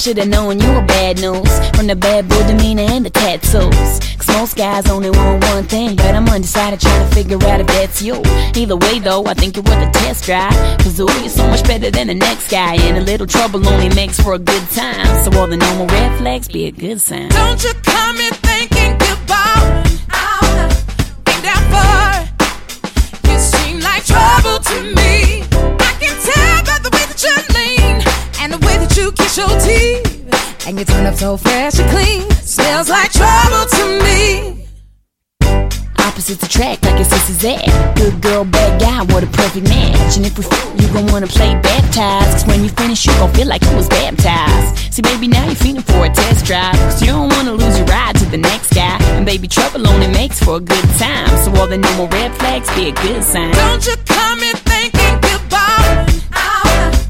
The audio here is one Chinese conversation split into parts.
should've known you were bad news from the bad boy demeanor and the tattoos. Cause most guys only want one thing, but I'm undecided trying to figure out if that's you. Either way though, I think you're worth a test drive. Cause ooh, you're so much better than the next guy, and a little trouble only makes for a good time. So all the normal red flags be a good sign. Don't you come in thinking goodbye. Ain't that? You seem like trouble to me. I can tell by the way that you lean and the way that you kiss your teeth. And you turn up so fresh and clean. Smells like trouble to me. Opposite Opposites attract like your sister's at. Good girl, bad guy, what a perfect match. And if we f- you gon' wanna play baptized. Cause when you finish, you gon' feel like you was baptized. See, baby, now you're feeling for a test drive. Cause you don't wanna lose your ride to the next guy. And baby, trouble only makes for a good time. So all the normal red flags be a good sign. Don't you come in thinking goodbye. I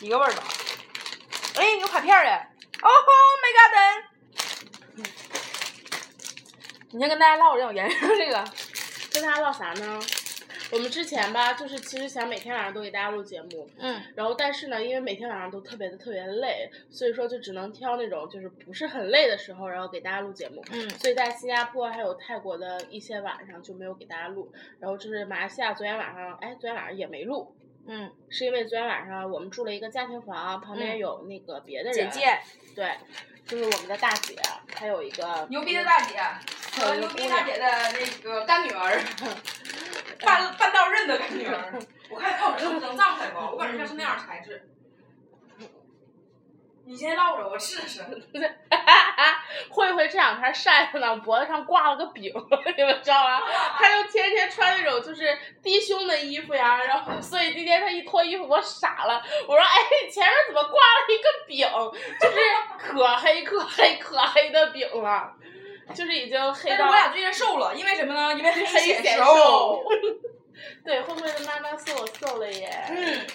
一个味儿吧。哎，有卡片儿的，哦吼，My God！你先跟大家唠这种延伸这个，跟大家唠啥呢？我们之前吧，就是其实想每天晚上都给大家录节目，嗯，然后但是呢，因为每天晚上都特别的特别累，所以说就只能挑那种就是不是很累的时候，然后给大家录节目。嗯所以在新加坡还有泰国的一些晚上就没有给大家录，然后就是马来西亚昨天晚上，哎，昨天晚上也没录，嗯，是因为昨天晚上我们住了一个家庭房，旁边嗯有那个别的人，姐姐，对，就是我们的大姐，还有一个牛逼的大姐和牛逼大姐的那个干女儿，半半道认的干女儿。我看看我能不能葬开吧，我感觉像是那样材质。你先唠着，我试试。慧慧这两天晒的呢，脖子上挂了个饼，你们知道吗？她就天天穿那种就是低胸的衣服呀，然后所以今天她一脱衣服，我傻了，我说哎，前面怎么挂了一个饼？就是可黑可黑可黑的饼了，就是已经黑到但是我俩最近瘦了，因为什么呢？因为黑黑显瘦。对，慧慧的妈妈说我瘦了耶。嗯，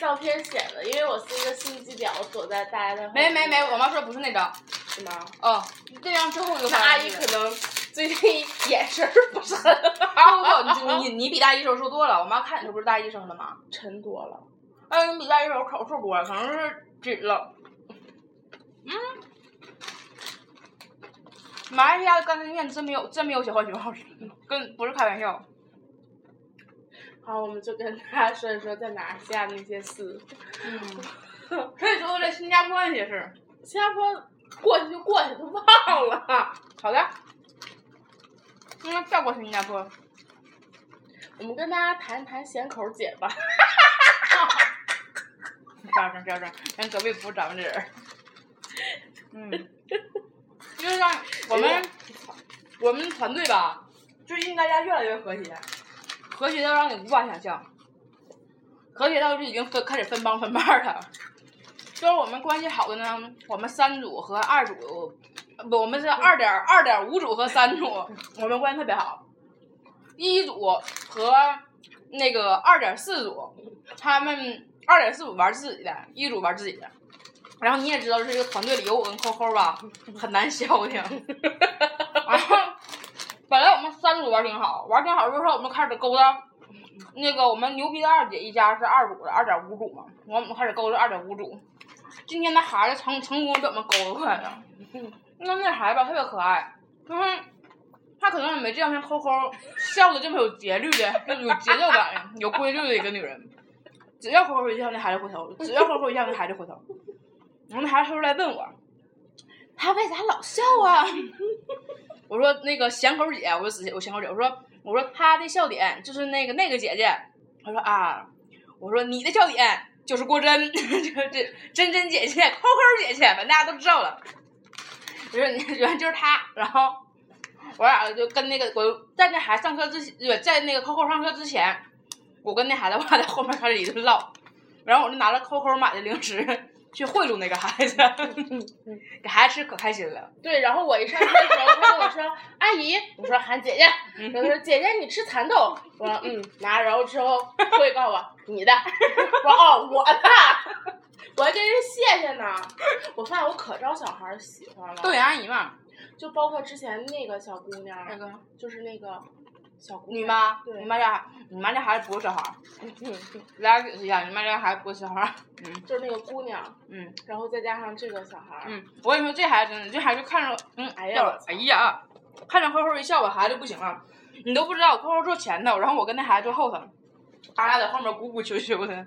照片显的，因为我是一个心机婊，我躲在大家的没没没，我妈说不是那张。是吗？哦，这张之后一个那阿姨可能最近眼神儿不是很不好，不不，你你你比大一时候瘦多了。我妈看你时候不是大一生的吗？沉多了。嗯，你比大一时候口瘦多了，可能是紧了。嗯，马来西亚的干脆面真没有真没有小浣熊好吃，跟不是开玩笑。好，我们就跟他说一说在马来西亚那些事。嗯，所以说在新加坡那些事儿。新加坡过去就过去，都忘了。好的，应该再过新加坡。我们跟大家谈一谈咸口姐吧。大声大声，咱隔壁不是咱们这人。嗯，就是让我们我们团队吧，最近大家越来越和谐，和谐到让你无法想象，和谐到就已经分开始分帮分派了。就是我们关系好的呢，我们三组和二组，不，我们是二点二点五组和三组，我们关系特别好。一组和那个二点四组，他们二点四组玩自己的，一组玩自己的。然后你也知道，这个团队里有我跟扣扣吧，很难消停。我们三组玩挺好，玩挺好之后，我们开始勾搭。那个我们牛逼的二姐一家是二组的，二点五组嘛，我们开始勾搭二点五组。今天那孩子成成功被我们勾出来了，那那孩子吧特别可爱，就是他可能也没见过像扣扣笑的这么有节律的、有节奏感、有规律的一个女人。只要扣扣一笑，那孩子回头；只要扣扣一笑，那孩子回头。然后那孩子出来问我，他为啥老笑啊？我说那个咸口姐，我就仔细我咸口姐，我说我说她的笑点就是那个那个姐姐，她说啊，我说你的笑点就是郭真，就是这真真姐姐、扣扣姐姐，反正大家都知道了。我说你 原来就是她，然后我俩就跟那个我在那孩子上课之前，在那个扣扣上课之前，我跟那孩子 我俩在后面开始一顿唠，然后我就拿了扣扣买的零食去贿赂那个孩子，给孩子吃可开心了。对，然后我一上车的时候，他跟我说：“阿姨，我说喊姐姐。”然后他说：“姐姐，你吃蚕豆。”我说：“嗯，拿。”然后之后会告诉我你的，我说：“哦，我的。”我还跟人谢谢呢。我发现我可招小孩儿喜欢了，豆芽阿姨嘛，就包括之前那个小姑娘，那个就是那个小姑你，妈，你妈家，你妈家孩子不是小孩儿，嗯嗯嗯俩解释一下，你妈家孩子不是小孩儿。嗯就是那个姑娘，嗯然后再加上这个小孩儿，嗯，我跟你说，这孩子真的，这孩子看着，嗯，哎呀哎呀，看着扣扣一笑，我孩子不行了。你都不知道，扣扣坐前头，然后我跟那孩子坐后头，俺俩在后面鼓鼓秋秋的。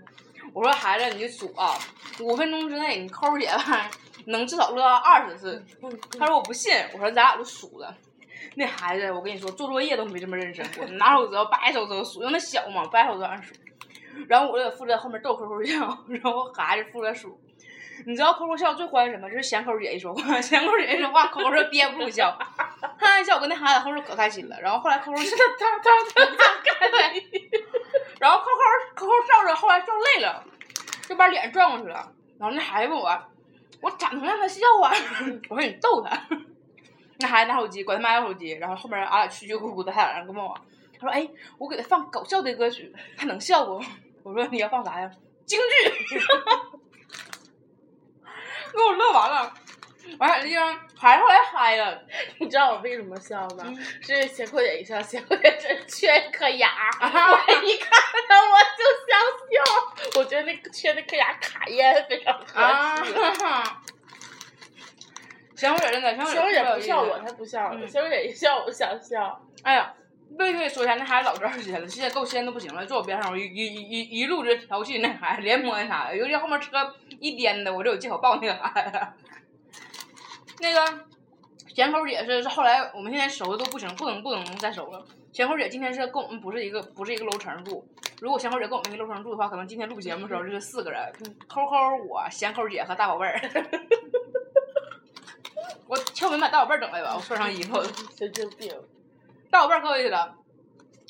我说孩子，你就数啊，五分钟之内你扣姐吧，能至少乐二十次。他说我不信，我说咱俩就数了。那孩子，我跟你说，做作业都没这么认真过，拿手指头掰手指头数，因为那小嘛，掰手指头按数。然后我就负责后面逗扣扣笑，然后孩子负责数。你知道扣扣笑最欢什么？就是咸口姐一说话，咸口姐一说话，扣扣就憋不住笑。他一笑，我跟那孩子后面可开心了。然后后来扣扣是他他他他对，然后扣扣扣扣笑着，后来笑累了，就把脸转过去了。然后那孩子问我，我咋能让他笑啊？我说你逗他。那孩子拿手机，管他妈要手机，然后后面俺俩蛐蛐咕咕的，他俩人跟问我，他说：“哎，我给他放搞笑的歌曲，他能笑不？” 我说：“你要放啥呀？京剧。”给我乐完了，完了这样孩子后来嗨了，你知道我为什么笑吗？嗯是斜扣姐一笑，斜扣姐这缺一颗牙，啊我一看到我就想笑。我觉得那个缺那颗牙卡烟非常合啊适。！小虎姐真的，小虎斜扣姐不笑我才不笑呢，嗯斜扣姐一笑我想笑。哎呀，必须得说一下，那孩子老着急了，现在够掀都不行了，坐我边上，我一一一一一路就调戏那孩子，连摸那啥的，尤其后面车一颠的，我就有借口抱那个孩子。那个咸口姐是是后来我们现在熟的都不行，不能不能再熟了。咸口姐今天是跟我们不是一个不是一个楼层住，如果咸口姐跟我们一个楼层住的话，可能今天录节目的时候就是四个人，扣扣我咸口姐和大宝贝儿。我敲门把大宝贝儿整来吧，我穿上衣服。神经病。大宝贝儿过去了。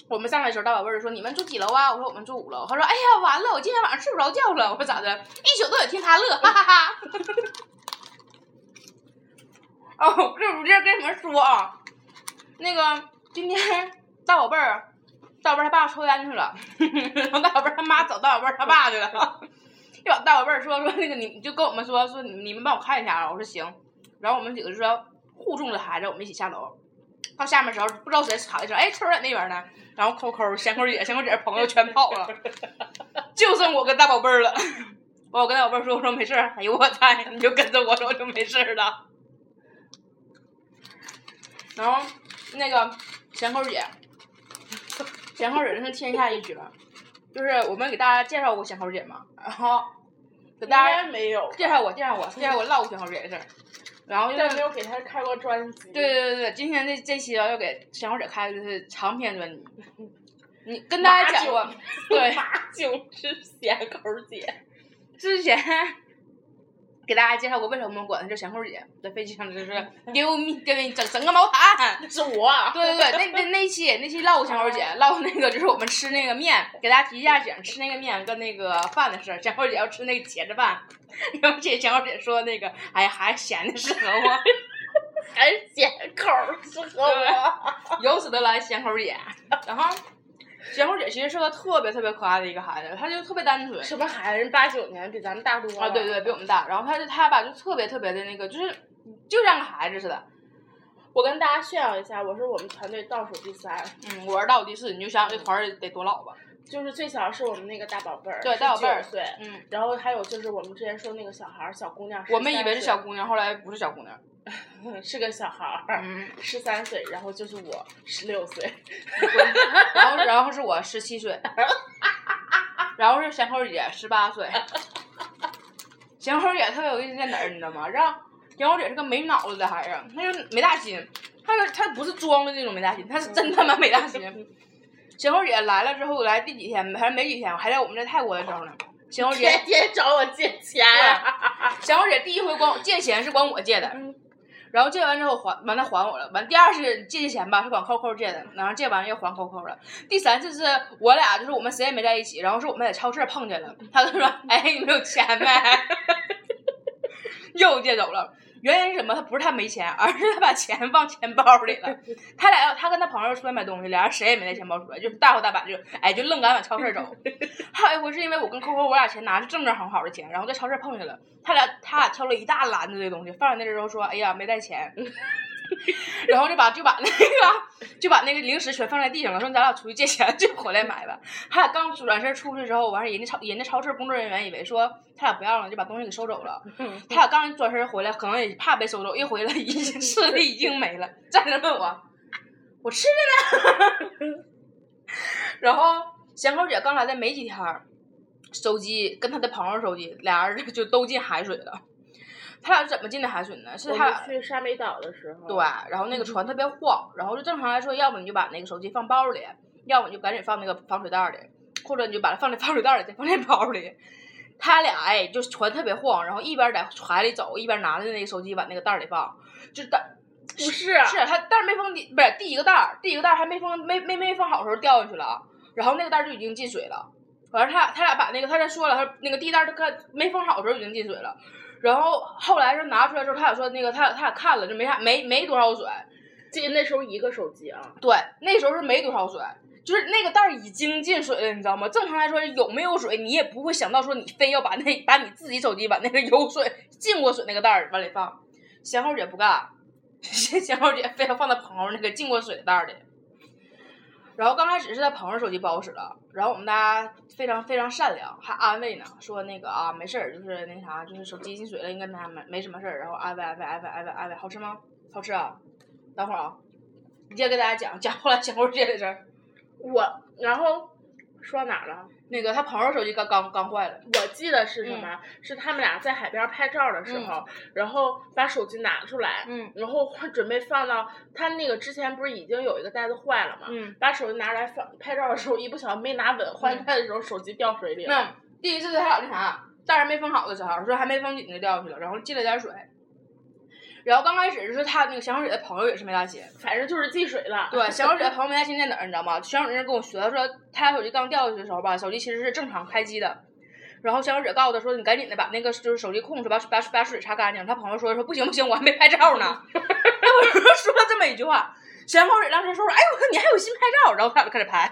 我们上来的时候，大宝贝儿说：“你们住几楼啊？”我说：“我们住五楼。”他说：“哎呀，完了，我今天晚上睡不着觉了。”我说：“咋的？一宿都得听他乐，哈哈哈哦，这我这跟你们说啊，那个今天大宝贝儿，大宝贝儿他爸抽烟去了，然后大宝贝儿他妈找大宝贝儿他爸去了，大宝贝儿说说那个你就跟我们说说你你们帮我看一下啊，我说行，然后我们几个就说护送着孩子，我们一起下楼。到下面的时候，不知道谁喊一声：“哎，秋儿在那边呢。”然后扣扣、咸口姐、咸口姐朋友全跑了，就剩我跟大宝贝儿了。我跟大宝贝儿说：“我说没事儿。”哎呦我猜，你就跟着我说，我就没事儿了。然后那个咸口姐，咸口姐真是天下一绝，就是我们给大家介绍过咸口姐嘛，然后给应大家没有，介绍我，介绍我，介绍我唠过咸口姐的事儿，然后就是但没有给他开过专辑。对对对对，今天这这期啊要给咸口姐开的是长篇专辑。你跟大家讲过，对，马九是咸口姐。之前给大家介绍过为什么我们管她叫咸口姐，在飞机上就是 丢米给你整整个毛毯。那是我。对对对，那那那期那期唠过咸口姐，唠过那个就是我们吃那个面，给大家提一下醒，吃那个面跟那个饭的事儿。咸口姐要吃那个茄子饭，然后这咸口姐说那个，哎呀，还是咸的适合我。还是咸口适合我。由此得来咸口姐，然后咸口姐其实是个特别特别可爱的一个孩子，她就特别单纯。什么孩子？人八九年比咱们大多了。啊，对对，比我们大。然后她就她吧，就特别特别的那个，就是就像个孩子似的。我跟大家炫耀一下，我是我们团队倒数第三，嗯，我是倒数第四，你就想想这团儿得多老吧？就是最小是我们那个大宝贝儿，对，大宝贝儿9岁。嗯，然后还有就是我们之前说那个小孩儿，小姑娘，我们以为是小姑姑娘，后来不是小姑娘。娘，是个小孩儿，嗯，十三岁，然后就是我十六岁，然后然后是我十七岁，然后是咸口姐十八岁。咸口姐特别有意思在哪儿，你知道吗？让咸口姐是个没脑子的孩子，她就没大心，她是她不是装的那种没大心，她是真他妈没大心。咸口姐来了之后，来第几天？还是没几天，还在我们在泰国的时候呢。咸口姐天天找我借钱啊！咸口姐第一回管我借钱是管我借的，嗯然后借完之后还完他还我了，完第二次借借钱吧是管扣扣借的，然后借完又还扣扣了。第三次是我俩就是我们谁也没在一起，然后是我们在超市碰见了，他就说：“哎，你们有钱没？” 又借走了。原因是什么？他不是他没钱，而是他把钱放钱包里了。他俩要他跟他朋友出来买东西，俩人谁也没带钱包出来，就是大摇大摆就哎就愣敢往超市走。还有一回是因为我跟扣扣我俩钱拿着正正好好的钱，然后在超市碰见了，他俩他俩挑了一大篮子的东西放在那之后说，哎呀没带钱，然后就把就把那个就把那个零食全放在地上了，说咱俩出去借钱就回来买吧。他俩刚转身出去之后，完事人家超人家超市工作人员以为说他俩不要了，就把东西给收走了。他俩刚转身回来，可能也怕被收走，一回来已经 吃的已经没了，站着问我，我吃着呢。然后咸口姐刚来的没几天，手机跟她的朋友手机俩人就都进海水了。他俩是怎么进的海水呢？是他俩去沙美岛的时候，对，然后那个船特别晃，然后就正常来说，要么你就把那个手机放包里，要么你就赶紧放那个防水袋里，或者你就把它放在 防水袋里，再放在包里。他俩哎，就是船特别晃，然后一边在海里走，一边拿着那个手机往那个袋里放，就是袋不是啊是他袋儿没封底不是第一个袋儿，第一个袋儿还没封没没没封好的时候掉下去了，然后那个袋儿就已经进水了。完了他他俩把那个他再说了，他那个第一袋儿他看没封好的时候已经进水了。然后后来是拿出来之后，他俩说那个他俩他俩看了就没啥没没多少水，记得那时候一个手机啊，对，那时候是没多少水，就是那个袋儿已经进水了，你知道吗？正常来说有没有水，你也不会想到说你非要把那把你自己手机把那个有水进过水那个袋儿往里放。咸口姐不干，咸口姐非要放在朋友那个进过水的袋儿里。然后刚开始是他朋友手机不好使了，然后我们大家非常非常善良，还安慰呢，说那个啊没事儿，就是那啥，就是手机进水了，应该没没没什么事儿。然后安慰安慰安慰安慰安慰，好吃吗？好吃啊！等会儿啊，你接着给大家讲讲后来咸口姐的事儿。我然后说到哪儿了？那个他朋友手机刚刚刚坏了，我记得是什么？是他们俩在海边拍照的时候，然后把手机拿出来，嗯然后准备放到他那个之前不是已经有一个袋子坏了嘛？嗯，把手机拿出来放拍照的时候，一不小心没拿稳，换袋的时候手机掉水里了。那第一次他俩那啥，袋儿没封好的时候，说还没封紧就掉下去了，然后进了点水。然后刚开始就是他那个咸口姐的朋友也是没带钱，反正就是进水了。对，咸口姐的朋友没带钱在哪儿，你知道吗？咸口姐跟我学，她说他手机刚掉下去的时候吧，手机其实是正常开机的。然后咸口姐告诉他说：“你赶紧的把那个就是手机控制，把把把水擦干净。”他朋友说：“说不行不行，我还没拍照呢。”我说说了这么一句话，咸口姐当时说：“哎呦，你还有心拍照？”然后他俩就开始拍。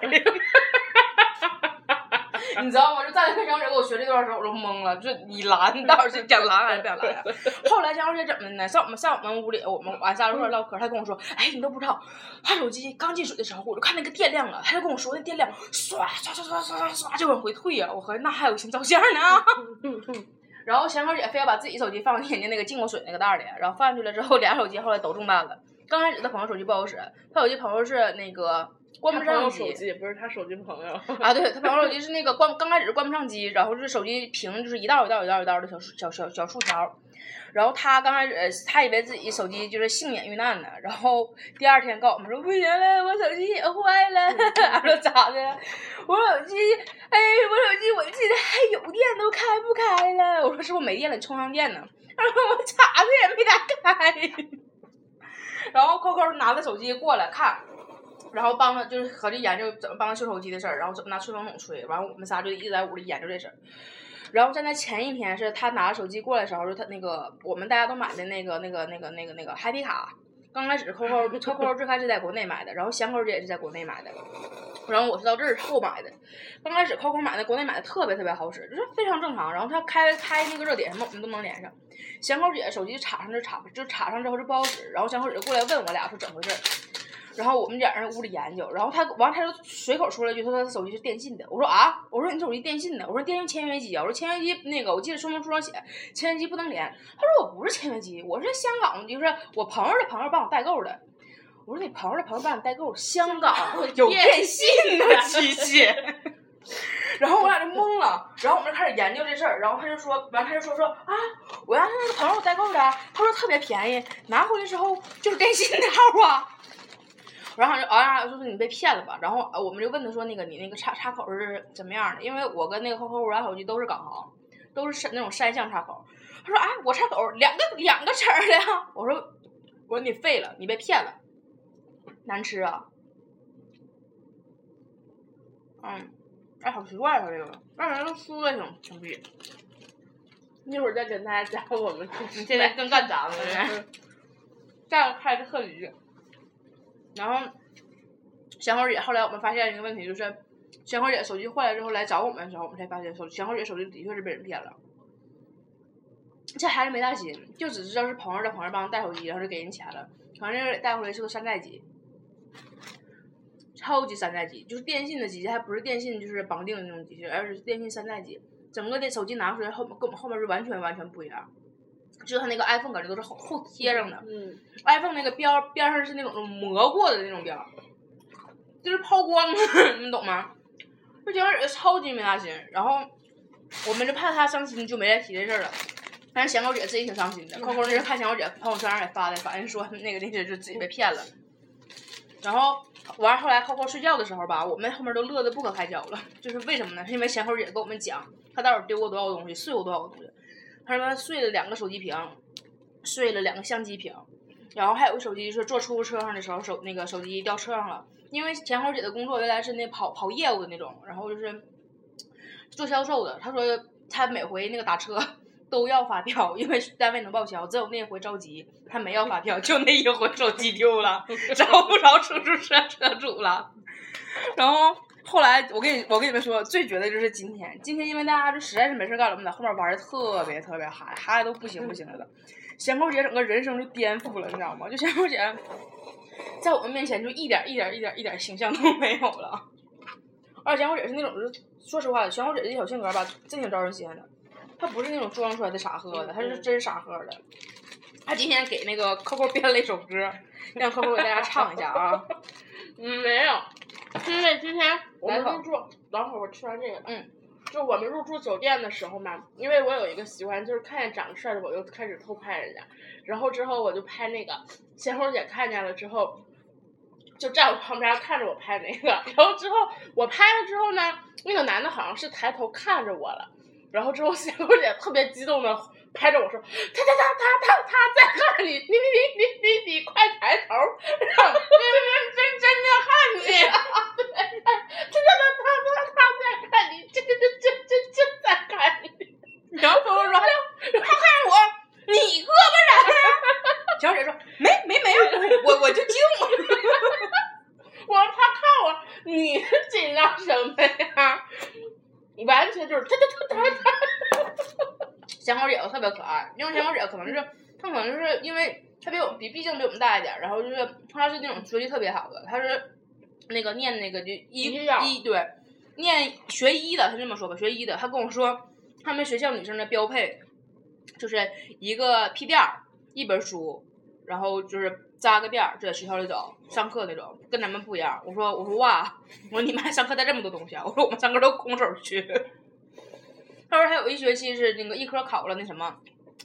你知道吗？就站在跟小姐给我学这段时候，我都懵了。就你拦，到底是讲拦还是不想拦？后来姜老师怎么的呢？上我们上我们屋里，我们俺仨一块儿唠嗑，他跟我说：“哎，你都不知道，他手机刚进水的时候，我就看那个电量了，他就跟我说那电量唰唰唰唰唰唰唰就往回退呀、我合计那还有心照相呢。然后咸口姐非要把自己手机放进人家那个进过水那个袋里，然后放进去了之后，俩手机后来都中弹了。刚开始他朋友手机不好使，他有一朋友是那个关不上机，手机不是他手机朋友。啊，对，他朋友手机是那个关，刚开始是关不上机，然后就是手机屏就是一道一道一道一道的小竖小小小竖条，然后他刚开始呃他以为自己手机就是幸免遇难呢，然后第二天告诉我们说不行了，我手机也坏了，俺说咋的？我手机，哎，我手机我记得还有电都开不开了，我说是不是没电了？你充上电呢？他说我插着也没打开，然后扣扣拿着手机过来看。然后帮他就是合计研究怎么帮他修手机的事儿，然后怎么拿吹风筒吹，完了我们仨就一直在屋里研究这事儿。然后在那前一天是他拿着手机过来的时候，就他那个我们大家都买的那个那个那个那个那个 Happy 卡，刚开始扣扣扣扣最开始在国内买的，然后香口姐也是在国内买的，然后我是到这儿后买的。刚开始扣扣买的国内买的特别特别好使，就是非常正常。然后他开开那个热点什么我们都能连上。香口姐手机插上就插就插上之后就不好使，然后香口姐就过来问我俩说怎么回事儿。然后我们俩人屋里研究，然后他完他就随口说了一句，他说他手机是电信的。我说啊，我说你手机电信的，我说电信签约机啊，我说签约机那个我记得说明书上写签约机不能连。他说我不是签约机，我是香港就是我朋友的朋友帮我代购的。我说你朋友的朋友帮你代购，香港有电信的机器。然后我俩就懵了，然后我们就开始研究这事儿，然后他就说，完他就说说啊，我让那个朋友代购的，他说特别便宜，拿回来之后就是电信的号啊。然后就哎呀，就说你被骗了吧？然后呃我们就问他说，那个你那个插插口是怎么样的？因为我跟那个客户玩手机都是港行，都是那种山相插口。他说哎，我插口两个两个齿儿的呀。我说我说你废了，你被骗了，难吃啊。嗯，哎，好奇怪啊，这个，让人都酥的挺挺逼。一会儿再跟大家讲我们你现在更干杂了，嗯再要开个特驴，然后咸口姐后来我们发现一个问题，就是咸口姐手机坏了之后来找我们的时候，我们才发现手咸口姐手机的确是被人骗了。这孩子没大心，就只知道是朋友的朋友帮带手机，然后就给人钱了。反正带回来是个山寨机，超级山寨机，就是电信的机器，还不是电信就是绑定的那种机器，而是电信山寨机。整个的手机拿出来后跟我们后面是完全完全不一样，就是它那个 iPhone 感觉都是后后贴上的。嗯，iPhone 那个边儿边上是那种磨过的那种边儿，就是抛光，你懂吗？这小姐超级没大心，然后我们就怕她伤心，就没再提这事儿了。但是咸狗姐自己挺伤心的，扣扣那是看咸狗姐朋友圈上也发的，反正说那个那些就自己被骗了。然后完后来扣扣睡觉的时候吧，我们后面都乐得不可开交了。就是为什么呢？是因为咸狗姐跟我们讲，她到底丢过多少东西，碎过多少个东西。他说他碎了两个手机屏，碎了两个相机屏，然后还有个手机是坐出租车上的时候手那个手机掉车上了，因为前后姐的工作原来是那跑跑业务的那种，然后就是做销售的。他说他每回那个打车 都要发票，因为单位能报销，只有那回着急，他没要发票，就那一回手机丢了，找不着出租车车主了。然后后来我跟你我跟你们说，最绝的就是今天，今天因为大家就实在是没事干了，我们在后面玩的特别特别嗨，嗨的都不行不行的了。咸口姐整个人生就颠覆了，你知道吗？就咸口姐在我们面前就一点一点一点一点形象都没有了。而且咸口姐是那种，就是说实话，咸口姐这小性格吧，真挺招人稀罕的。她不是那种装出来的傻呵的，她是真傻呵的。她今天给那个 Coco 编了一首歌，让 Coco 给大家唱一下啊。嗯，没有，是因为今天我们入住，等会儿我吃完这个，嗯，就我们入住酒店的时候嘛，因为我有一个习惯，就是看见长得帅的我就开始偷拍人家，然后之后我就拍那个仙红姐看见了之后，就站我旁边看着我拍那个，然后之后我拍了之后呢，那个男的好像是抬头看着我了，然后之后仙红姐特别激动的拍着我说，他他他他他他在看你，你你你你你你快抬头，让认认真真的看你，对，他他他他他他在看你，真真真真真真在看你。然后 Coco 说，他看我，你胳膊咋的？小姐说没没没有，我我就惊。我说他看我，你 紧张什么呀？完全就是他他他他他。咸 口姐特别可爱，因为咸口姐可能是她可能就是因为她比我们比毕竟比我们大一点儿，然后就是她是那种学习特别好的，她是那个念那个就医医对，念学医的，她这么说吧，学医的，她跟我说他们学校女生的标配就是一个屁垫儿，一本书，然后就是扎个辫儿就在学校里走上课那种，跟咱们不一样。我说我说哇，我说你们还上课带这么多东西啊？我说我们上课都空手去。他说还有一学期是那个一科考了那什么，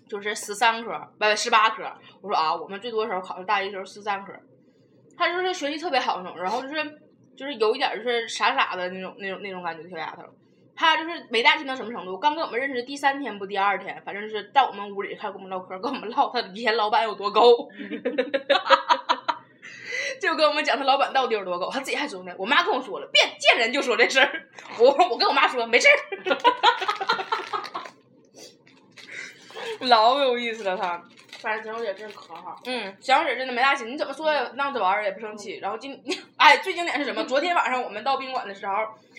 就是十三科，不十八科。我说啊，我们最多的时候考的大一时候十三科。他就是学习特别好那种，然后就是就是有一点就是傻傻的那种那种那种感觉的小丫头。他就是没大心到什么程度，刚跟我们认识第三天不第二天，反正就是到我们屋里开始跟我们唠嗑，跟我们唠他以前老板有多高。就跟我们讲他老板到底有多高，他自己还说呢。我妈跟我说了，别见人就说这事儿。我我跟我妈说没事儿，老有意思了他。反正小姐真可好，嗯，小姐真的没大心，你怎么说闹着玩儿也不生气。然后今哎，最经典是什么？昨天晚上我们到宾馆的时候，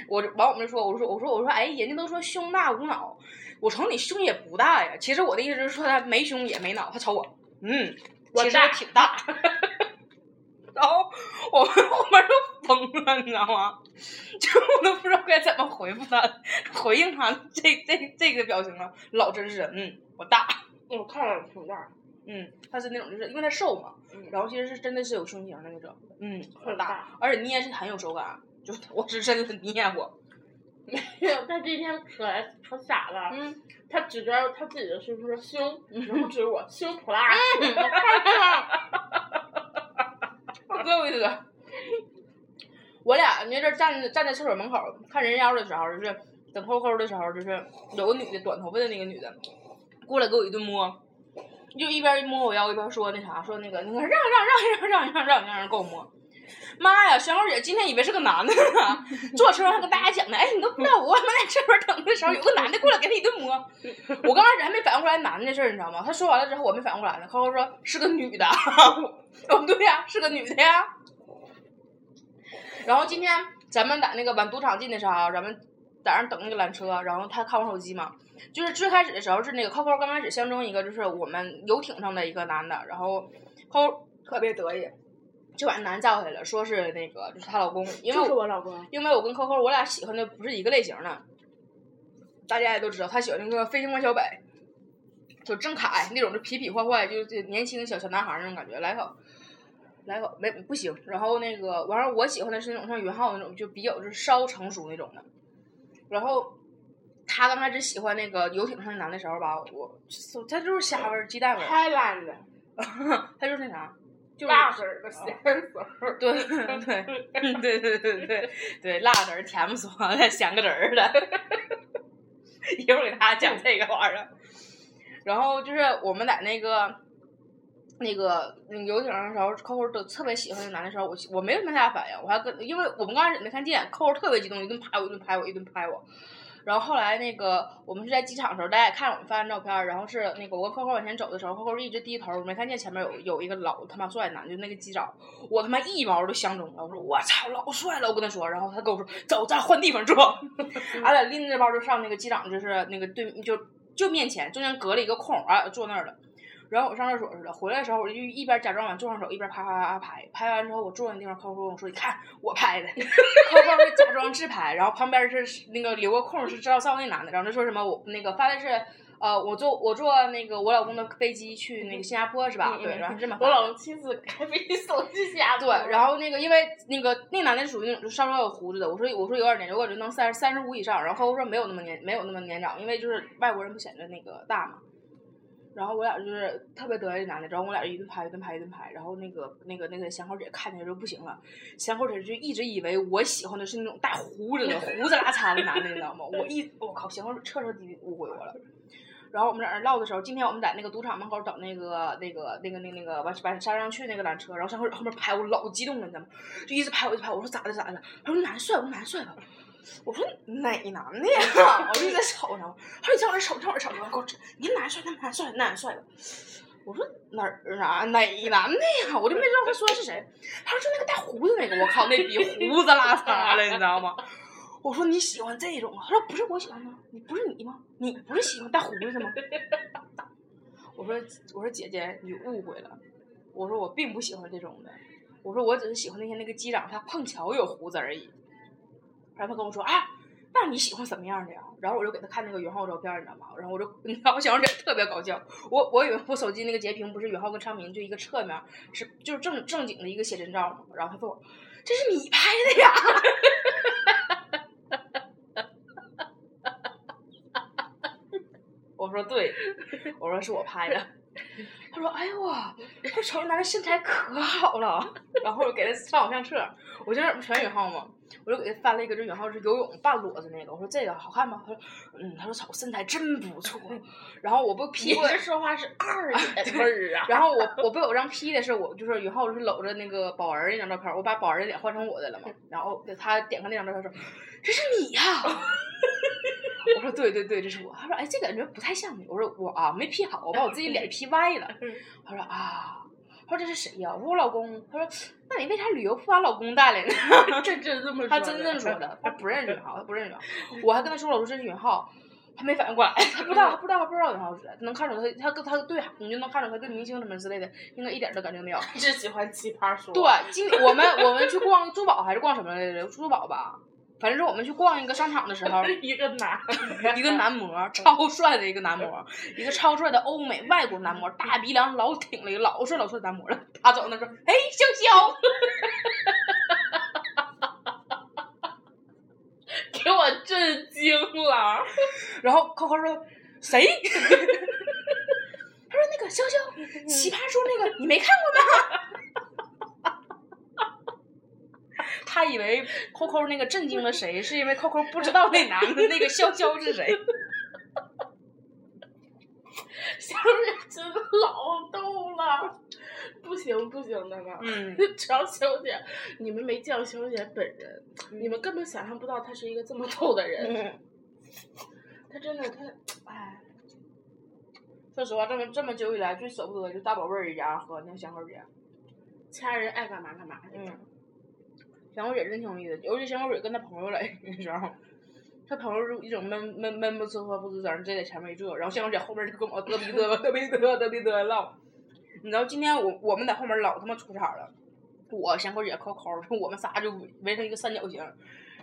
我就往我们这说，我说我说我说哎，人家都说胸大无脑，我瞅你胸也不大呀。其实我的意思是说他没胸也没脑，他瞅我，嗯，其实我大挺大。然后我们后面都疯了，你知道吗？就我都不知道该怎么回复他，回应他这这这个表情了，老真实，嗯，我大。我看着挺大，嗯，他是那种，就是因为他瘦嘛，嗯然后其实是真的是有胸型的那种，嗯，很大。而且捏是很有手感，就是 我是真的捏过，没有，他这天可来可傻了，嗯，他指着他自己的胸说 胸，然后指着我胸普拉，我看见了，多有意思。我俩那阵站站在厕所门口看人妖的时候，就是等扣扣的时候，就是有个女的短头发的那个女的过来给我一顿摸，就一边摸我腰一边说那啥，说那个那个让让让让让让让让让给我摸，妈呀，小红姐今天以为是个男的呢，坐车上跟大家讲呢，哎，你都不知道我们在这边等的时候，有个男的过来给他一顿摸。我刚开始还没反应过来男的事儿，你知道吗？他说完了之后，我没反应过来呢。扣扣说是个女的，哦对呀、是个女的呀。然后今天咱们在那个往赌场进的时候，咱们在那等那个缆车，然后他看我手机嘛，就是最开始的时候是那个扣扣刚开始相中一个就是我们游艇上的一个男的，然后扣扣特别得意，就把那男的叫回来了，说是那个就是她老公，因为就是我我老公。因为我跟扣扣我俩喜欢的不是一个类型的，大家也都知道，他喜欢那个飞行官小北，就郑恺那种就痞痞坏坏，就是年轻小小男孩那种感觉，来口。来口没不行，然后那个完了，我喜欢的是那种像云浩那种，就比较就是稍成熟那种的。然后，他刚开始喜欢那个游艇上的男的时候吧，我，他就是虾味儿、鸡蛋味儿。太烂了，他就是那啥，辣子儿的咸味儿。对对对对对对对，辣子儿甜不爽，了咸个子儿的。一会儿给大家讲这个玩意儿。然后就是我们在那个。那个那个游艇上的时候，扣扣都特别喜欢那男的时候，我我没有什么太大反应，我还跟因为我们刚开始没看见，扣扣特别激动，一顿拍我，一顿拍我，一顿拍我。然后后来那个我们是在机场的时候，大家也看我们发的照片，然后是那个我跟扣扣往前走的时候，扣扣一直低头，没看见前面有有一个老他妈帅男，就那个机长，我他妈一毛都相中了，我说我操老帅了，我跟他说，然后他跟我说走，咱换地方坐，俺俩拎着包就上那个机长就是那个对就就面前中间隔了一个空，俺俩坐那儿了。然后我上厕所去了，回来的时候我就一边假装往桌上走，一边啪啪啪啪拍。拍完之后，我坐那地方，扣扣跟我说：“你看我拍的。”扣扣是假装自拍，然后旁边是那个留个空是赵少那男的，然后他说什么我那个发的是呃我坐我坐那个我老公的飞机去那个新加坡是吧？对，然后是这么发我老公亲自开飞机送去新加坡对，然后那个因为那个那男的是属于那种就稍稍有胡子的，我说我说有点年纪，我觉得能三三十五以上，然后扣扣说没有那么年没有那么年长，因为就是外国人不显得那个大嘛。然后我俩就是特别得意的男的，然后我俩一顿拍一顿拍一顿拍，然后那个那个那个贤口姐看见就不行了，贤口姐就一直以为我喜欢的是那种带胡子的胡子拉碴的男的，你知道吗？我一我靠，贤口姐彻彻底底误会我了。然后我们在那唠的时候，今天我们在那个赌场门口等那个那个那个那个那个往往山上去那个缆车，然后贤口姐后面拍我老激动了，你知道吗？就一直拍我一直拍我，我说咋的咋的？他说男帅，我说男帅吧。我说哪男的呀？我就在瞅他。他说你在我这瞅，你在我这瞅，给我指，你哪帅，哪男帅，那男帅吧。我说哪儿哪哪男的呀？我就没知道他说的是谁。他说就那个带胡子那个，我靠，那比胡子拉碴了，你知道吗？我说你喜欢这种啊？他说不是我喜欢吗？你不是你吗？你不是喜欢带胡子的吗？我说我说姐姐你误会了，我说我并不喜欢这种的，我说我只是喜欢那天那个机长他碰巧有胡子而已。然后他跟我说啊，那你喜欢什么样的呀？然后我就给他看那个允浩照片，你知道吗？然后我就，你知道我小时候特别搞笑，我我以为我手机那个截屏不是允浩跟昌明就一个侧面，是就是正正经的一个写真照嘛。然后他说我这是你拍的呀？我说对，我说是我拍的。他说：“哎呦哇，他瞅这男的身材可好了。”然后我给他上我相册，我就那不全允浩吗？我就给他翻了一个，这允浩是游泳半裸的那个。我说这个好看吗？他说：“嗯。”他说：“瞅身材真不错。”然后我不 P 过，你这说话是二姐味儿啊！然后我我被我让 P 的是我就是允浩是搂着那个宝儿那张照片，我把宝儿的脸换成我的了嘛。然后他点开那张照片说：“这是你呀、我说对对对，这是我。他说哎，这感觉不太像你。我说我啊没 P 好，我把我自己脸 P 歪了。他说啊，他说这是谁呀、我说我老公。他说那你为啥旅游不把老公带来呢？这真这么说的，他真这么说的，他不认识允浩，他不认识。我还跟他说了，我说这是允浩。他没反应过来，他不知道，他不知道，他不知道允浩是谁，能看出他，他跟他对，你就能看出他对明星什么之类的，应该一点都感觉没有。只喜欢奇葩说。对，今我们我们去逛珠宝还是逛什么来着？珠宝吧，反正是我们去逛一个商场的时候，一个男，一个男模，超帅的一个男模，一个超帅的欧美外国男模，大鼻梁老挺了一个老帅老帅的男模了。他走那说：“哎，潇潇。”给我震惊了。然后扣扣说：“谁？”他说：“那个潇潇，奇葩说那个，你没看过吗？”他以为扣扣那个震惊了谁，是因为扣扣不知道那男的那个潇潇是谁。小姐真的老逗了，不行，不行的了？嗯，只要星红姐，你们没见过小姐本人，你们根本想象不到她是一个这么逗的人。嗯她真的，她，哎，说实话，这么这么久以来，最舍不得就大宝贝儿一家和那个香口姐。家人爱干嘛干嘛。嗯，香口姐真挺有意思，尤其香口姐跟她朋友来的时候，她朋友就一整闷闷闷不呲喝不吱声，直接在前面一坐，然后香口姐后面就跟我嘚逼嘚吧嘚逼嘚嘚逼嘚唠。你知道今天我我们在后面老他妈出彩了，我香口姐扣扣，我们仨就围成一个三角形，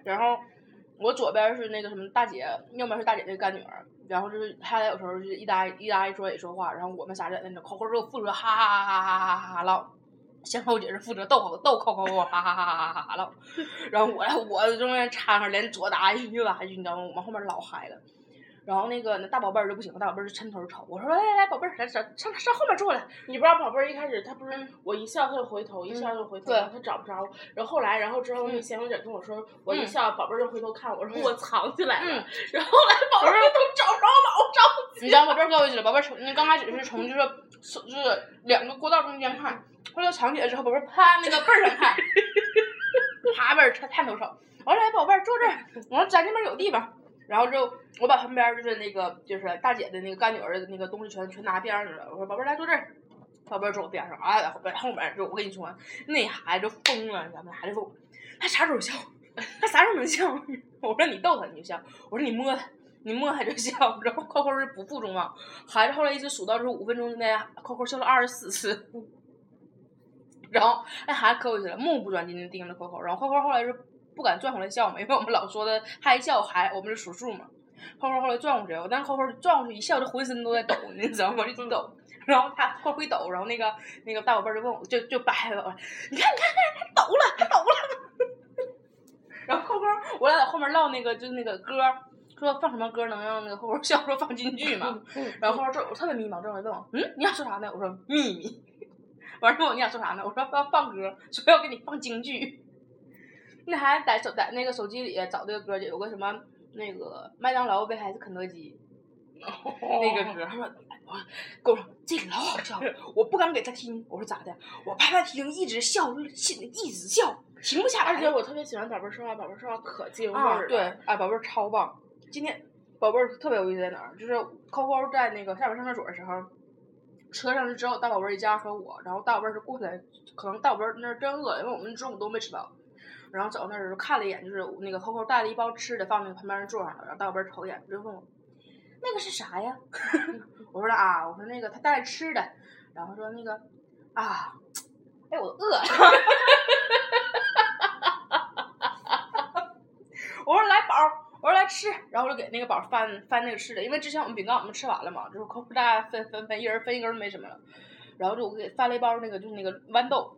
然后我左边是那个什么大姐，右边是大姐那干女儿，然后就是她俩有时候就是一搭一搭一说也说话，然后我们仨在那扣扣就负责哈哈哈哈哈哈哈唠。香口姐是负责逗口逗扣扣哈哈哈哈哈哈哈了，然后我我中间插上，连左搭一句右搭一句，你知道吗？我们后面老嗨了。然后那个那大宝贝儿就不行，大宝贝儿就抻头瞅我说来来来，宝贝儿，来上上上后面坐来。你不知道宝贝儿一开始他不是我一笑他就回头，一笑就回头，对然后她找不着。然后后来，然后之后那嗯贤红姐跟我说，我一嗯笑，宝贝儿就回头看我，说嗯我藏起来了。嗯然后后来宝贝儿都找不着老着急。你知道宝贝儿可有意思了，宝贝儿从那刚开始是从就是是就是两个过道中间看，后来藏起来之后，宝贝儿趴那个背儿上看，趴背儿探探头瞅。我说来宝贝儿坐这儿，我说咱这边有地方。然后之后我把旁边就是那个就是大姐的那个干女儿的那个东西全全拿边上去了。我说宝贝儿来坐这儿，宝贝儿坐我边上，哎在后边后面就我跟你说，那孩子疯了，咱们孩子疯，他啥时候笑？他啥时候能笑？我说你逗他你就笑，我说你摸他。你摸他就笑，然后扣扣是不负众望，孩子后来一直数到就是五分钟之内，扣扣笑了二十四次，然后那孩子可有意思了，目不转睛的盯着扣扣，然后扣扣后来是不敢转回来笑嘛，因为我们老说的他一笑还我们就数数嘛，扣扣后来转过去，我当扣扣转过去一笑，就浑身都在抖，你知道吗？就抖，然后他扣扣一抖，然后那个那个大宝贝儿就问我，就就掰了，你看你看看他抖了，他抖了，然后扣扣我俩在后面唠那个就是那个歌。说放什么歌能让那个后边笑？说放京剧嘛。然后后边这我特别迷茫，这会问我，嗯，你想说啥呢？我说秘密。完了问我你想说啥呢？我说要放歌，说要给你放京剧。那还在手在那个手机里找这个歌，有个什么那个麦当劳呗还是肯德基那个歌，他说。我跟我说这个老好笑了，我不敢给他听。我说咋的？我怕他听一直笑，心里一直笑，停不下来。而且我特别喜欢宝贝儿说话，宝贝儿说话可京味啊，儿了。对，哎，宝贝儿超棒。今天宝贝儿特别有意思在哪儿？就是扣扣在那个下边上厕所的时候，车上就只有，大宝贝儿一家和我，然后大宝贝儿就过来，可能大宝贝儿那儿真饿，因为我们中午都没吃饱，然后走到那儿就看了一眼，就是那个扣扣带了一包吃的放那个旁边的座上了，然后大宝贝儿瞅一眼就问我，那个是啥呀？我说啊，我说那个他带吃的，然后说那个啊，哎我饿了。我说来宝儿，我说来吃，然后我就给那个宝儿翻翻那个吃的，因为之前我们饼干我们吃完了嘛，就是扣扣大家分分分，一人分一根儿没什么了，然后就我给翻了一包那个就是那个豌豆，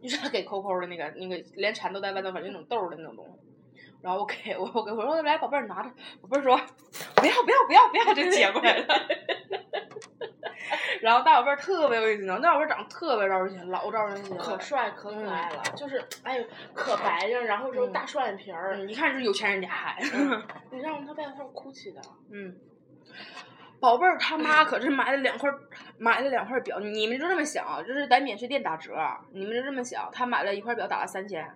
就是给扣扣的那个那个连蚕豆带豌豆粉那种豆的那种东西。然后我给我我给我说来宝贝儿拿着，宝贝儿说不要不要不要不要就接过来了。然后大宝贝儿特别有意思呢，大宝贝儿长得特别招人喜欢，老招人喜欢了，可帅可可爱了，就是哎呦可白净，然后之后嗯大双眼皮儿，嗯，一看就是有钱人家孩子。你知道吗？他外号哭泣的。嗯，宝贝儿他妈可是买了两块儿，买了两块儿表。你们就这么想啊，就是在免税店打折，你们就这么想，他买了一块表打了三千。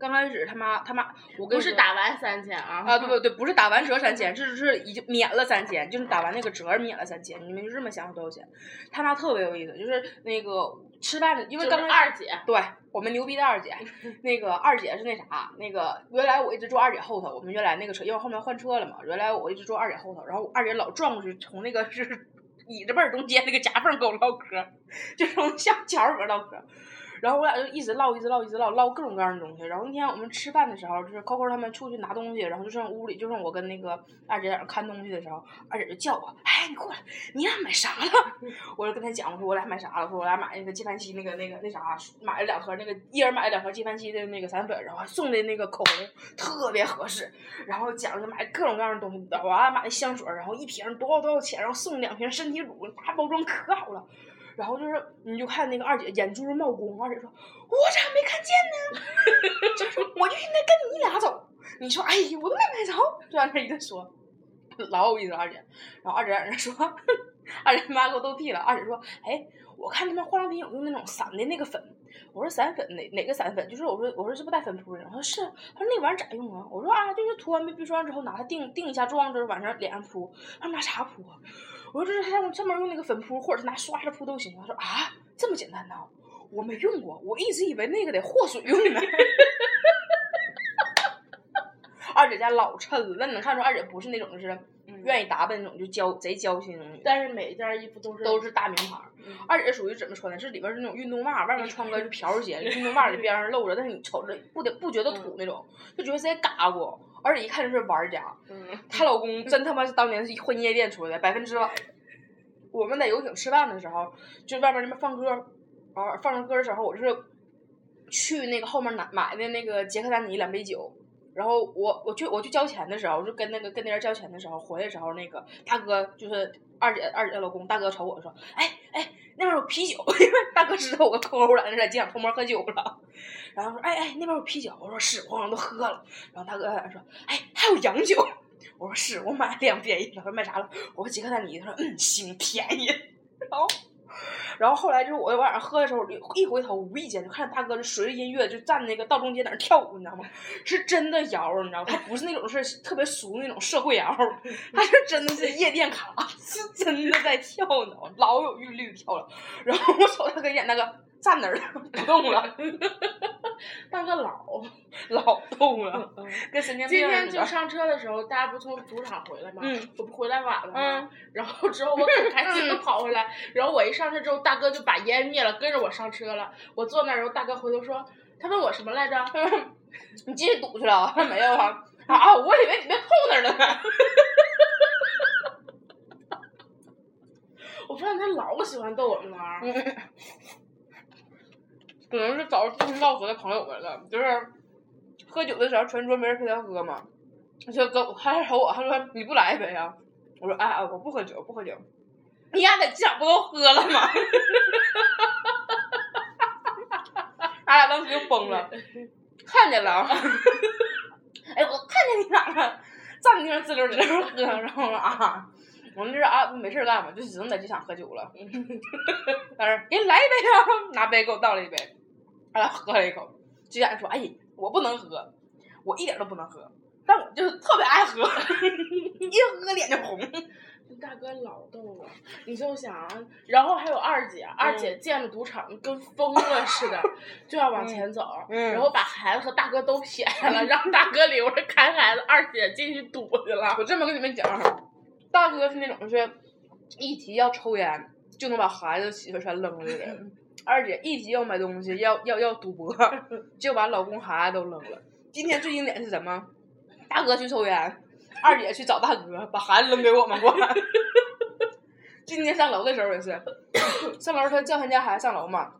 刚开始他妈他妈，我跟不是打完三千啊！啊，对对对，不是打完折三千，是是已经免了三千，就是打完那个折免了三千。你们就这么想多少钱？他妈特别有意思，就是那个吃饭的，因为就是刚开二姐，对我们牛逼的二姐，那个二姐是那啥，那个原来我一直坐二姐后头，我们原来那个车，因为后面换车了嘛，原来我一直坐二姐后头，然后二姐老转过去，从那个就是 椅子背儿中间那个夹缝跟我唠嗑，就从小桥儿唠嗑。然后我俩就一直唠，一直唠，一直唠，唠各种各样的东西。然后那天我们吃饭的时候，就是扣扣他们出去拿东西，然后就剩屋里，就剩我跟那个二姐在那看东西的时候，二姐就叫我，哎，你过来，你俩买啥了？我就跟她讲，我说我俩买啥了？我说我俩买那个纪梵希那个那个那啥，买了两盒那个，一人买了两盒纪梵希的那个散粉，然后送的那个口红特别合适，然后讲着买各种各样的东西，我还买的香水，然后一瓶多少多少钱，然后送两瓶身体乳，大包装可好了。然后就是，你就看那个二姐眼珠子冒光，二姐说：“我咋没看见呢？”就说我就应该跟你俩走。你说，哎呀，我都没买着，就在那一个说。老有意思，二姐。然后二姐在那说，二姐妈给我逗屁了。二姐说：“哎，我看他们化妆品有用那种散的那个粉。”我说：“散粉哪哪个散粉？”就是我说我说是不带粉扑的。我说是。他说那玩意儿咋用啊？我说啊，就是涂完 BB 霜之后拿它定定一下妆，就是晚上脸上扑。他说拿啥扑啊？我说这是还用专门用那个粉扑，或者是拿刷子扑都行。他说啊，这么简单呢？我没用过，我一直以为那个得和水用呢。二姐家老衬了，那你能看出二姐不是那种就是愿意打扮那种就娇贼娇气那种女。但是每一件衣服都是都是大名牌儿。二姐属于怎么穿的？是里边是那种运动袜，外面穿个瓢鞋，运动袜里边上露着，但是你瞅着不得不觉得土那种，就觉得贼嘎咕。而且一看就是玩家。嗯，她老公真他妈是当年是混夜店出来的，百分之百。我们在游艇吃饭的时候，就外面那边放歌，啊，放着歌的时候，我就是去那个后面买买的那个杰克丹尼两杯酒。然后我我去我去交钱的时候，我就跟那个跟那人交钱的时候，回来的时候，那个大哥就是二姐二姐老公，大哥瞅我说，哎哎，那边有啤酒，因为大哥知道我跟抠了，在机场偷摸喝酒了。然后说，哎哎，那边有啤酒，我说是，我好像都喝了。然后大哥说，哎，还有洋酒，我说是，我买两便宜。他说卖啥了？我说杰克丹尼。他说嗯，行，便宜。然后。然后后来就是我晚上喝的时候，一回头无意间就看见大哥就随着音乐就站那个道中间在那跳舞，你知道吗？是真的摇，你知道吗？他不是那种是特别俗那种社会摇，他是真的是夜店卡，是真的在跳呢，老有韵律跳了。然后我瞅他跟演那个站那儿了，不动了。大哥老老动了，跟神经病今天。就上车的时候，大家不从赌场回来吗？嗯我不回来晚了吗？嗯然后之后我很开心的跑回来，然后我一上车之后，大哥就把烟灭了，跟着我上车了。我坐那儿，然后大哥回头说，他问我什么来着？你进去赌去了？没有啊。啊，我以为你被后那儿了呢。我发现他老喜欢逗我们玩儿。可能是找志同道合的朋友们了，就是喝酒的时候全桌没人陪他喝嘛，就跟我他还瞅我，他说你不来一杯啊？我说哎哎，我不喝酒，不喝酒。你俩在机场不都喝了吗？俺俩当时就疯了，看见了，哎，我看见你俩了，站那地方滋溜滋溜喝，然后啊，我们这是啊没事干嘛，就只能在机场喝酒了。但是给你来一杯啊，拿杯给我倒了一杯，俺俩喝了一口，就想说，哎，我不能喝，我一点都不能喝，但我就是特别爱喝，一喝脸就红。大哥老逗了，你就想啊，然后还有二姐，二姐见了赌场跟疯了似的，就要往前走，嗯然后把孩子和大哥都撇下了，让大哥留着看孩子，二姐进去赌去了。我这么跟你们讲啊，大哥是那种就是一提要抽烟就能把孩子媳妇全扔了的人，二姐一急要买东西要要要赌博，就把老公孩子都扔了。今天最经典是什么？大哥去抽烟，二姐去找大哥，把孩子扔给我们管。今天上楼的时候也是，上楼他叫他家孩子上楼嘛，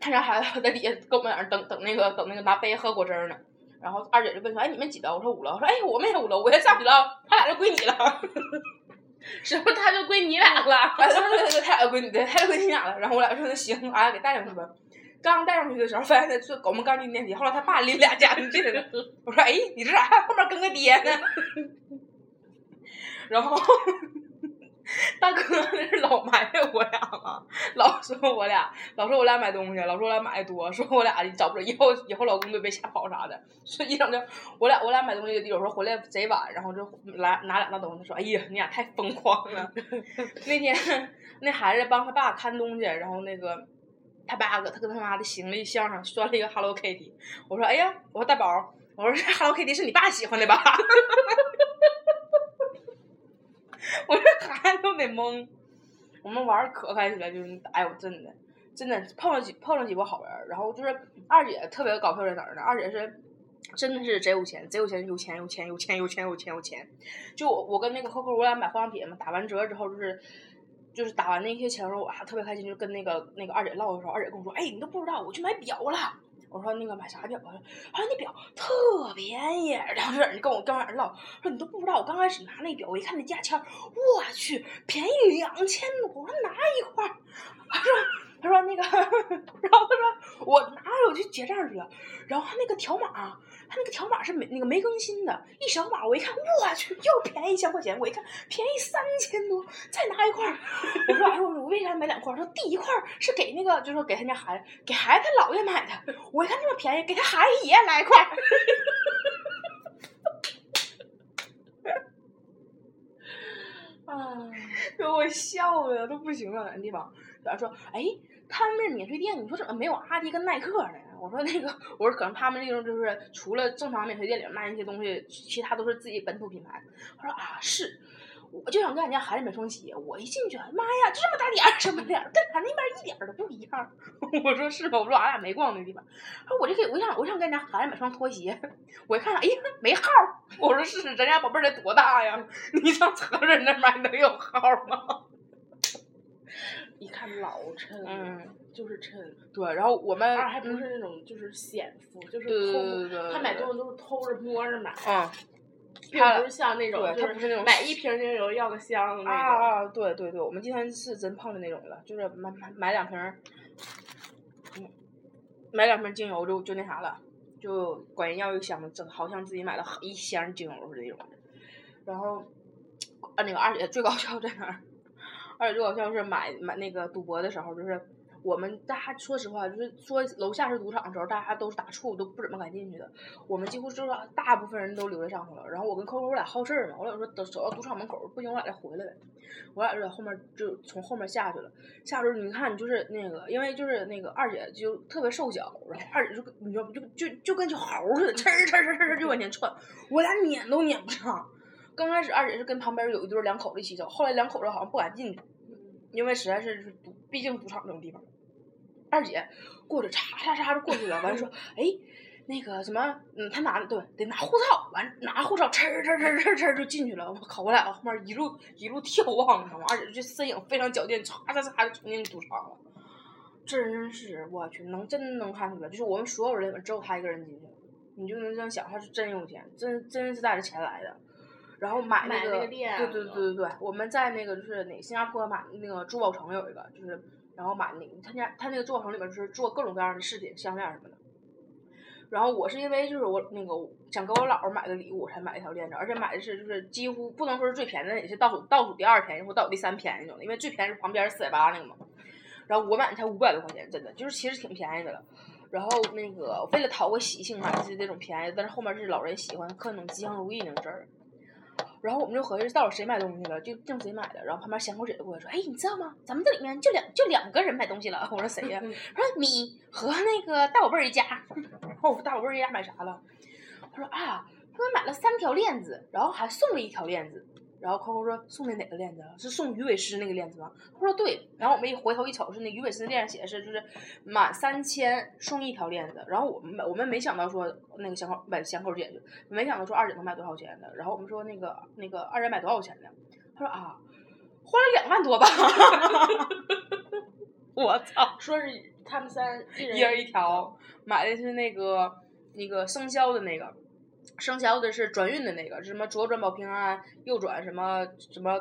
他家孩子在底下跟我们俩等等那个等那个拿杯喝果汁呢。然后二姐就问说：“哎，你们几楼？”我说五楼。我说：“哎，我们也五楼，我也上去了，他俩就归你了。”是不是他就归你俩了？哎，对对对，他俩归你，对，他就归你俩了。然后我俩说那行，俺俩给带上去吧。刚带上去的时候，发现他是我们刚进电梯，后来他爸拎俩家人进来了。我说：“哎，你这啥？后面跟个爹呢？” 然后大哥那是老埋汰我俩嘛，老说我俩，老说我俩买东西，老说我俩买的多，说我俩找不着，以后以后老公都被吓跑啥的。说一整就我俩我俩买东西，有时候回来贼晚，然后就来拿两袋东西，说：“哎呀，你俩太疯狂了。”那天那孩子帮他爸看东西，然后那个他爸搁他跟他妈的行李箱上拴了一个 Hello Kitty。我说：“哎呀，我说大宝，我说这 Hello Kitty 是你爸喜欢的吧？” 我这孩子都得懵。我们玩可开心了，就是哎呦，真的真的碰了几碰了几波好人。然后就是二姐特别搞笑在哪儿呢？二姐是。真的是贼有钱，贼有钱，有钱有钱有钱有钱有钱有钱。就我跟那个客户我俩买化妆品嘛，打完折之后就是就是打完那些钱的时候，我还特别开心，就跟那个那个二姐唠的时候，二姐跟我说：“哎，你都不知道，我去买表了。”我说：“那个买啥表啊？”他说：“那表特便宜。”然后就跟我刚开始唠，说：“你都不知道，我刚开始拿那表，我一看那价签，我去，便宜两千多。”我说：“拿一块儿？”他说：“他说那个，然后他说我拿着我去结账去了，然后他那个条码，他那个条码是没那个没更新的，一扫码我一看，我去，又便宜一千块钱，我一看便宜三千多，再拿一块儿，我说哎我说我为啥买两块？他说第一块是给那个，就说给他家孩子，给孩子他姥爷买的，我一看那么便宜，给他孩子爷来一块儿。啊，给我笑的都不行了，那地方。然后说，哎，他们那免税店，你说怎么没有阿迪跟耐克呢？我说那个，我说可能他们那种就是除了正常免税店里卖那些东西，其他都是自己本土品牌。他说啊，是，我就想跟俺家孩子买双鞋，我一进去，妈呀，就这么大点儿，这么点儿，跟咱那边一点儿都不一样。我说是吧？我说俺俩没逛那地方。他说我这给我想我想跟俺家孩子买双拖鞋，我一看，哎呀，没号。我说是，咱家宝贝儿得多大呀？你上成人那买能有号吗？一看老衬，嗯，就是衬，对，然后我们二还不是那种就是显富，就是偷他买东西都是偷着摸着买，嗯并他不是像那种对就他不是那种买一瓶精油要个箱的那种。啊啊，对对对，我们今天是真碰着那种了，就是买买买两瓶，嗯，买两瓶精油就就那啥了，就管人要一箱子，整好像自己买了一箱精油似的那种。然后，啊，那个二姐最搞笑在哪儿？二姐最搞笑是买买那个赌博的时候，就是我们大家说实话，就是说楼下是赌场的时候，大家都是打怵，都不怎么敢进去的。我们几乎就是大部分人都留在上头了。然后我跟扣扣我俩好事儿嘛，我俩说等走到赌场门口，不行我俩再回来呗。我俩就在后面就从后面下去了。下去你看就是那个，因为就是那个二姐就特别瘦小，然后二姐就你知道不就就就跟小猴似的，哧儿哧哧哧就往前窜，我俩撵都撵不上。刚开始二姐是跟旁边有一对两口子一起走，后来两口子好像不敢进去，因为实在是赌，毕竟赌场这种地方。二姐过去嚓嚓嚓就过去了，完了说，哎，那个什么，嗯，他拿对得拿护照，完拿护照，哧儿哧儿哧儿哧儿哧儿就进去了。我靠，我俩后面一路一路眺望，你知道吗？而且这身影非常矫健，嚓嚓嚓就冲进赌场了。真是我去，能真能看出来，就是我们所有人里面只有他一个人进去了，你就能这样想，他是真有钱，真真是带着钱来的。然后买买那个，对对对对对，我们在那个就是哪个新加坡买那个珠宝城有一个，就是然后买那个他家他那个珠宝城里面就是做各种各样的饰品、项链什么的。然后我是因为就是我那个想给我姥姥买个礼物，我才买一条链子，而且买的是就是几乎不能说是最便宜的，也是倒数倒数第二便宜或倒数第三便宜那种的，因为最便宜是旁边四百八那个嘛。然后我买的才五百多块钱，真的就是其实挺便宜的了。然后那个为了讨个喜庆买的是这种便宜，但是后面是老人喜欢刻那种吉祥如意那种字儿。然后我们就合计到底谁买东西了，就定谁买的。然后旁边咸口姐就过来说：“哎，你知道吗？咱们这里面就两就两个人买东西了。”我说谁呀？他说你和那个大宝贝儿一家。然后我说大宝贝儿一家买啥了？他说啊，他们买了三条链子，然后还送了一条链子。然后扣扣说送的哪个链子啊？是送鱼尾狮那个链子吗？他说对。然后我们一回头一瞅，是那鱼尾狮的链子写的是就是满三千送一条链子。然后我们我们没想到说那个小口买小口姐就没想到说二姐能买多少钱的。然后我们说那个那个二姐买多少钱的？他说啊，花了两万多吧。我操！说是他们三一人一条，买的是那个那个生肖的那个，生肖的是转运的那个，什么左转保平安，右转什么什么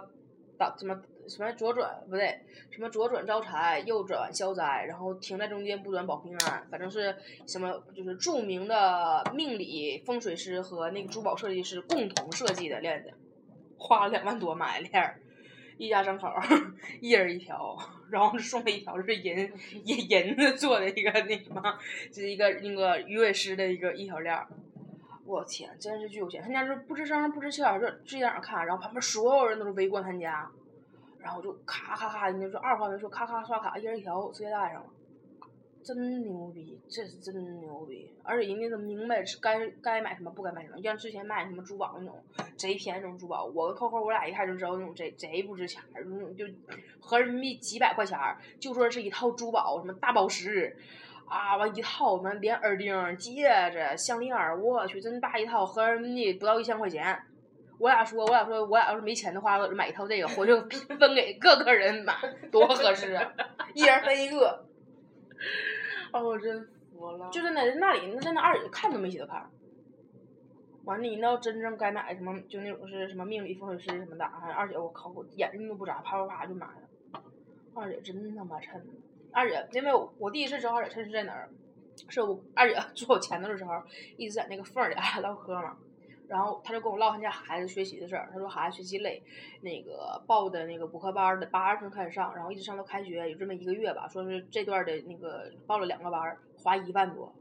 导什么什么左转不对，什么左转招财，右转消灾，然后停在中间不转保平安，反正是什么就是著名的命理风水师和那个珠宝设计师共同设计的链子，花了两万多买链儿。一家三口，一人一条，然后送了一条是银银银子做的一个那什么，就是一个那个鱼尾狮的一个一条链儿。我天，真是巨有钱！他家是不吱声不吱气儿，就自己在那看，然后旁边所有人都是围观他家，然后就咔咔咔，人家说二话没说，咔咔刷卡，一人一条，直接带上了。真牛逼，这是真牛逼！而且人家都明白该该买什么，不该买什么。像之前卖什么珠宝那种贼便宜那种珠宝，我跟扣扣我俩一看就知道那种贼贼不值钱，那种就合人民币几百块钱，就说是一套珠宝，什么大宝石，啊完一套，完连耳钉、戒指、项链儿，我去，真大一套，合人民币不到一千块钱。我俩说，我俩说，我俩要是没钱的话，我就买一套这个，回去分给各个人买，多合适啊！一人分一个。哦，我真服了。就在那那里，那在那二姐看都没起得看。完了，你到真正该买什么，就那种是什么命理风水师什么的，啊，二姐我靠，我眼睛都不眨，啪啪啪就买了。二姐真他妈趁，二姐，因为我我第一次知道二姐认识在哪儿，是我二姐 坐我前头的时候，一直在那个缝儿里俺俩 唠嗑嘛。然后他就跟我唠他家孩子学习的事儿，他说孩子学习累，那个报的那个补课班儿的八月份开始上，然后一直上到开学，有这么一个月吧，说是这段儿的那个报了两个班儿，花一万多。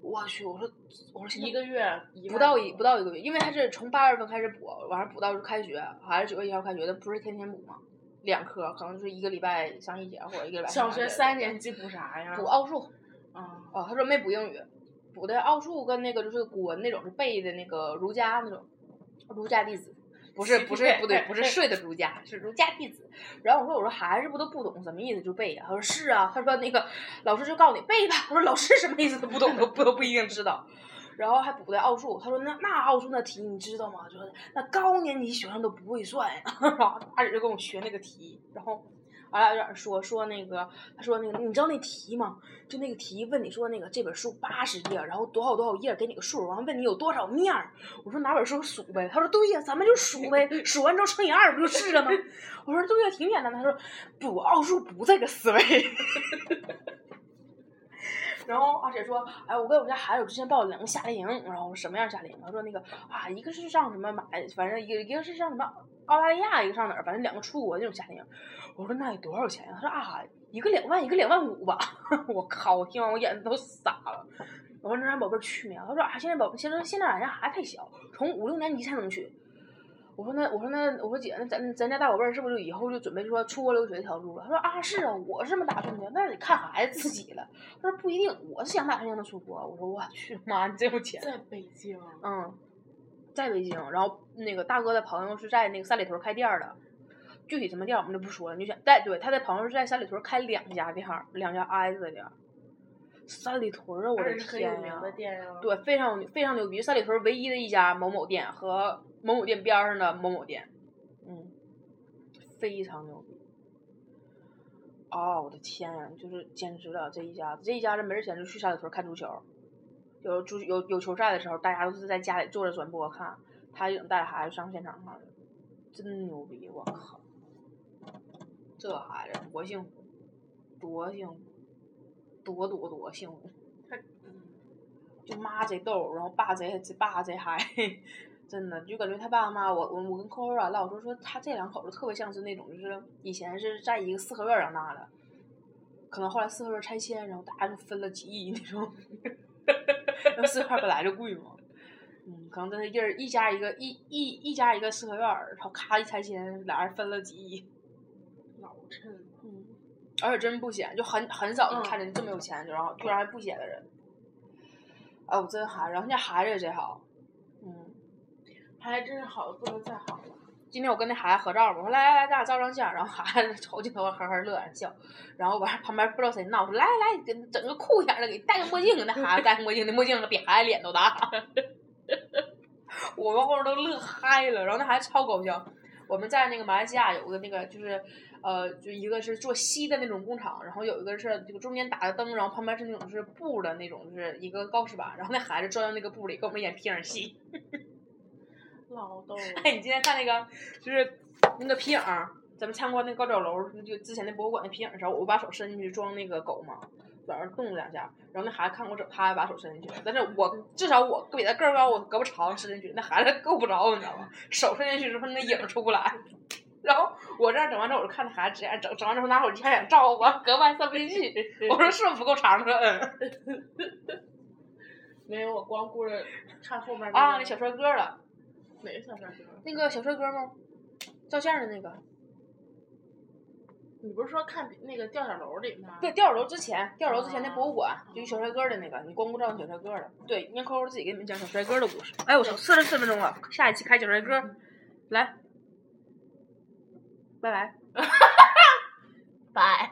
我去，我说我说一个月不到一不到一个月，因为他是从八月份开始补，完了补到开学，还是九月一号开学的，不是天天补嘛，两科可能就是一个礼拜上一节或者一个礼拜小学三年级补啥呀？补奥数。啊，哦，他说没补英语，补的奥数跟那个就是古文那种是背的那个儒家那种，儒家弟子，不是 不是不对，不是 睡的儒家，是儒家弟子。然后我说我说孩子不都不懂什么意思就背呀、他说是啊，他说那个老师就告诉你背吧。我说老师什么意思都不懂都不都不一定知道。然后还补的奥数，他说那那奥数那题你知道吗？就是那高年级学生都不会算。然后二姐就跟我学那个题，然后俺俩有点说说那个，他说那个你知道那题吗？就那个题问你说那个这本书八十页，然后多少多少页，给你个数，然后问你有多少面儿。我说哪本书数呗？他说对呀，咱们就数呗，数完之后乘以二不就是了吗？我说对呀，挺简单的。他说不，奥数不这个思维。然后而且说，哎，我给我们家孩子之前报了两个夏令营，然后什么样夏令营？他说那个啊，一个是上什么马，反正一个一个是上什么澳大利亚，一个上哪儿，反正两个出国那种夏令营。我说那得多少钱呀、他说啊，一个两万，一个两万五吧。我靠！我听完我眼睛都傻了。我说那让宝贝儿去没有？他说啊，现在宝贝现在现在俺家孩子太小，从五六年级才能去。我说那我说那我说姐，那咱咱家大宝贝儿是不是就以后就准备说出国留学这条路了？他说啊是啊，我是这么打算的，那得看孩子自己了。他说不一定，我是想打算让他出国。我说我去妈，你真有钱。在北京，嗯，在北京，然后那个大哥的朋友是在那个三里屯开店儿的，具体什么店儿我们就不说了，你就想在对他的朋友是在三里屯开两家店儿，两家挨着的店儿。三里屯儿啊，我的天呀！名的店呀。对，非常非常牛逼，三里屯儿唯一的一家某某店和某某店边上的某某店，嗯，非常牛逼。哦，我的天呀，就是简直了这一家子，这一家子没事闲着去三里屯看足球，有足有有球赛的时候，大家都是在家里坐着转播看，他已经带着孩子上现场看了，真牛逼！我靠，这孩子多幸福，多幸福，多多多幸福。就妈贼逗，然后爸贼爸贼嗨，真的就感觉他爸妈，我我我跟扣扣啊唠说说他这两口子特别像是那种就是以前是在一个四合院儿长大的，可能后来四合院儿拆迁，然后大家就分了几亿那种，那四合院本来就贵嘛，嗯，可能真是一人一家一个一一一家一个四合院儿，然后咔一拆迁，俩人分了几亿，老趁嗯，而且真不显，就很很少能嗯看见这么有钱，然后居然还不显的人。哎，我真嗨，然后人家孩子也贼好，嗯，还真是好的不能再好了。今天我跟那孩子合照嘛，我说来来来，咱俩照张相，然后孩子瞅镜头呵呵乐笑，然后完旁边不知道谁闹说来来来，给整个酷点儿的，给戴个墨镜，那孩子戴墨镜，那墨镜比孩子脸都大，我们后面都乐嗨了，然后那孩子超搞笑。我们在那个马来西亚有个那个就是，呃，就一个是做锡的那种工厂，然后有一个是这个中间打个灯，然后旁边是那种是布的那种，就是一个告示板，然后那孩子钻到那个布里给我们演皮影戏。老逗了。哎，你今天看那个，就是那个皮影儿，咱们参观那个高脚楼，就之前那博物馆那皮影的时候，我把手伸进去装那个狗嘛，在那动了两下，然后那孩子看我整，他还把手伸进去了，但是我至少我比他个儿高，我胳膊长伸进去，那孩子够不着，你知道吗？手伸进去之后，那影出不来。然后我这样整完之后，我就看着孩子这样整，整完之后拿手机还想照我，胳膊还伸不进去。我说是不是不够长？他说嗯。没有，我光顾着看后面啊，个那小帅哥了，哪个小帅哥？那个小帅哥吗？照相的那个。你不是说看那个吊脚楼里吗？对，吊脚楼之前，吊脚楼之前那博物馆，就一小帅哥的那个，你光顾照小帅哥了。对，让扣扣自己给你们讲小帅哥的故事。哎，我操，四十四分钟了，下一期开小帅哥，来，拜拜。拜。